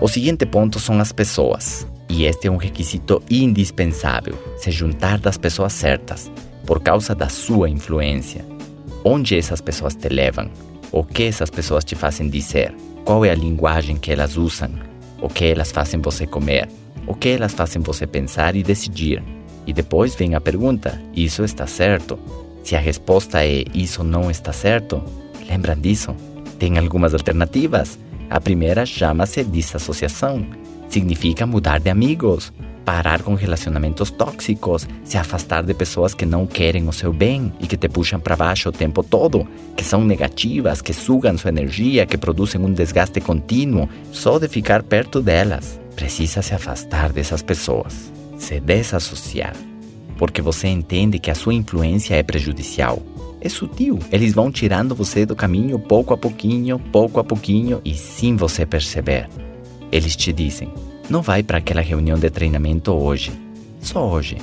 O seguinte ponto são as pessoas. E este é um requisito indispensável: se juntar das pessoas certas, por causa da sua influência. Onde essas pessoas te levam? O que essas pessoas te fazem dizer? Qual é a linguagem que elas usam? O que elas fazem você comer? O que elas fazem você pensar e decidir? E depois vem a pergunta: isso está certo? Se a resposta é isso não está certo, lembram disso? Tem algumas alternativas. A primeira chama-se desassociação. Significa mudar de amigos, parar com relacionamentos tóxicos, se afastar de pessoas que não querem o seu bem e que te puxam para baixo o tempo todo, que são negativas, que sugam sua energia, que produzem um desgaste contínuo só de ficar perto delas. Precisa se afastar dessas pessoas, se desassociar, porque você entende que a sua influência é prejudicial. É sutil, eles vão tirando você do caminho pouco a pouquinho, pouco a pouquinho e sem você perceber. Eles te dizem: não vai para aquela reunião de treinamento hoje. Só hoje.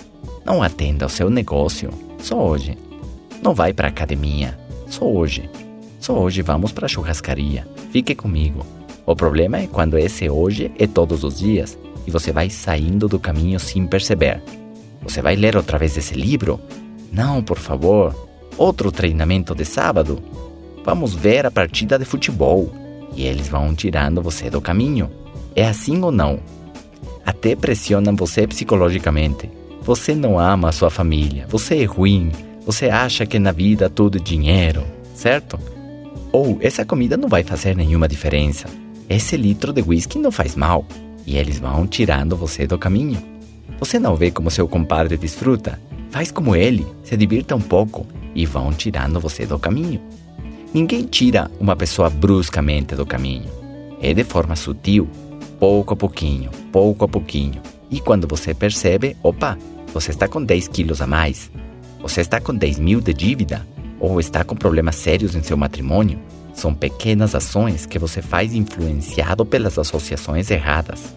Não atenda ao seu negócio. Só hoje. Não vai para academia. Só hoje. Só hoje vamos para a churrascaria. Fique comigo. O problema é quando esse hoje é todos os dias e você vai saindo do caminho sem perceber. Você vai ler outra vez esse livro? Não, por favor. Outro treinamento de sábado? Vamos ver a partida de futebol. E eles vão tirando você do caminho. É assim ou não? Até pressionam você psicologicamente. Você não ama a sua família, você é ruim, você acha que na vida tudo é dinheiro, certo? Ou essa comida não vai fazer nenhuma diferença. Esse litro de whisky não faz mal. E eles vão tirando você do caminho. Você não vê como seu compadre desfruta? Faz como ele, se divirta um pouco e vão tirando você do caminho. Ninguém tira uma pessoa bruscamente do caminho. É de forma sutil, pouco a pouquinho, pouco a pouquinho. E quando você percebe, opa, você está com 10 quilos a mais, você está com 10 mil de dívida, ou está com problemas sérios em seu matrimônio, são pequenas ações que você faz influenciado pelas associações erradas.